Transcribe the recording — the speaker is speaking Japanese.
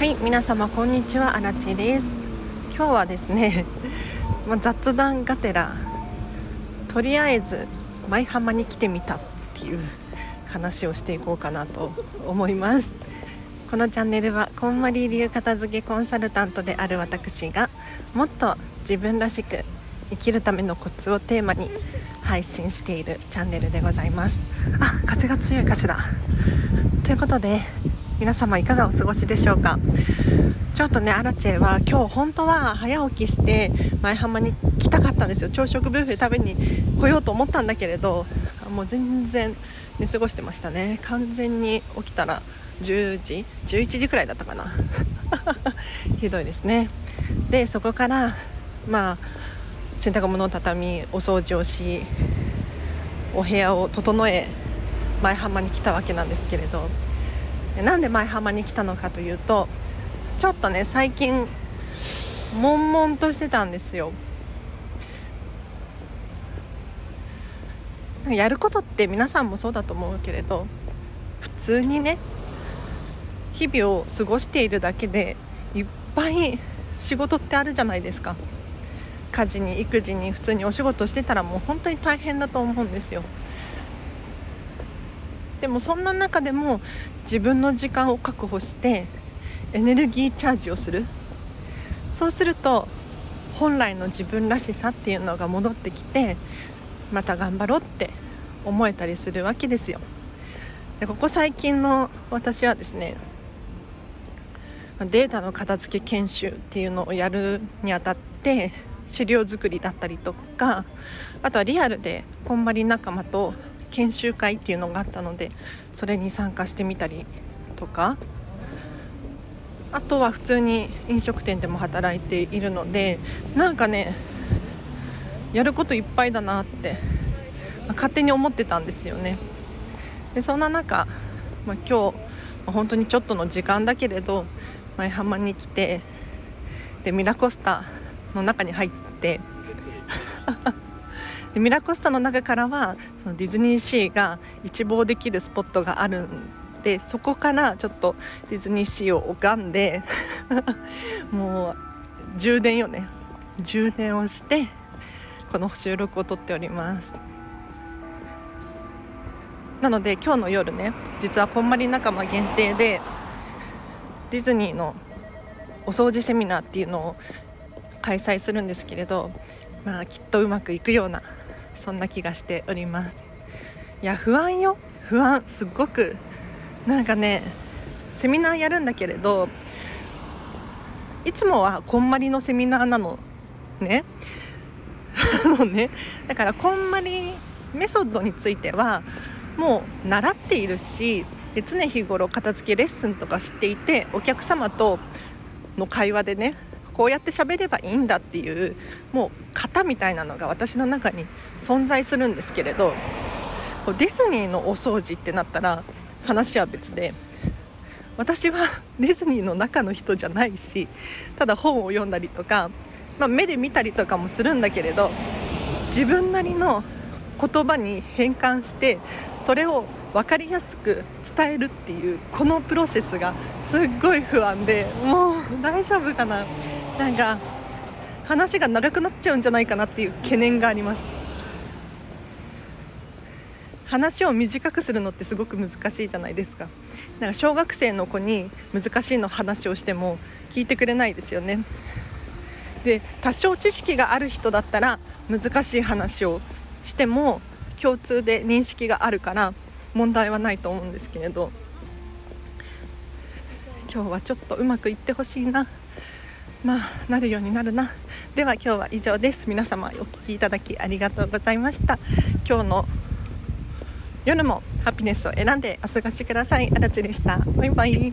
はい皆様こんにちは。あらちです。今日はですね ま雑談がてらとりあえず舞浜に来てみたっていう話をしていこうかなと思います。このチャンネルはこんまり流片付けコンサルタントである私がもっと自分らしく生きるためのコツをテーマに配信しているチャンネルでございます。あ風が強いかしら。ということで皆様いかがお過ごしでしょうか？ちょっとねアラチェは今日本当は早起きして前浜に来たかったんですよ。朝食ブッフェ食べに来ようと思ったんだけれどもう全然寝過ごしてましたね。完全に起きたら10時11時くらいだったかな。ひどいですね。でそこからまあ洗濯物を畳みお掃除をしお部屋を整え前浜に来たわけなんですけれどなんで前浜に来たのかというとちょっとね最近悶々としてたんですよ。やることって皆さんもそうだと思うけれど普通にね日々を過ごしているだけでいっぱい仕事ってあるじゃないですか。家事に育児に普通にお仕事してたらもう本当に大変だと思うんですよ。でもそんな中でも自分の時間を確保してエネルギーチャージをする。そうすると本来の自分らしさっていうのが戻ってきてまた頑張ろうって思えたりするわけですよ。でここ最近の私はですねデータの片付け研修っていうのをやるにあたって資料作りだったりとかあとはリアルでこんまり仲間と研修会っていうのがあったのでそれに参加してみたりとかあとは普通に飲食店でも働いているのでなんかねやることいっぱいだなって、まあ、勝手に思ってたんですよね。でそんな中、まあ、今日、まあ、本当にちょっとの時間だけれど舞浜に来てでミラコスタの中に入ってでミラコスタの中からはそのディズニーシーが一望できるスポットがあるんでそこからちょっとディズニーシーを拝んで もう充電よね。充電をしてこの収録を撮っております。なので今日の夜ね実はこんまり仲間限定でディズニーのお掃除セミナーっていうのを開催するんですけれどまあきっとうまくいくようなそんな気がしております。いや不安よ。不安。すっごく。なんかねセミナーやるんだけれどいつもはこんまりのセミナーなのね。のね。だからこんまりメソッドについてはもう習っているしで常日頃片付けレッスンとかしていてお客様との会話でねこうやって喋ればいいんだっていうもう型みたいなのが私の中に存在するんですけれどディズニーのお掃除ってなったら話は別で私は ディズニーの中の人じゃないしただ本を読んだりとか、まあ、目で見たりとかもするんだけれど自分なりの言葉に変換してそれを分かりやすく伝えるっていうこのプロセスがすっごい不安でもう大丈夫かな。なんか話が長くなっちゃうんじゃないかなっていう懸念があります。話を短くするのってすごく難しいじゃないですか。なんか小学生の子に難しいの話をしても聞いてくれないですよね。で多少知識がある人だったら難しい話をしても共通で認識があるから問題はないと思うんですけれど。今日はちょっとうまくいってほしいな。まあなるようになるな。では今日は以上です。皆様お聴きいただきありがとうございました。今日の夜もハピネスを選んでお過ごしください。あらちでした。バイバイ。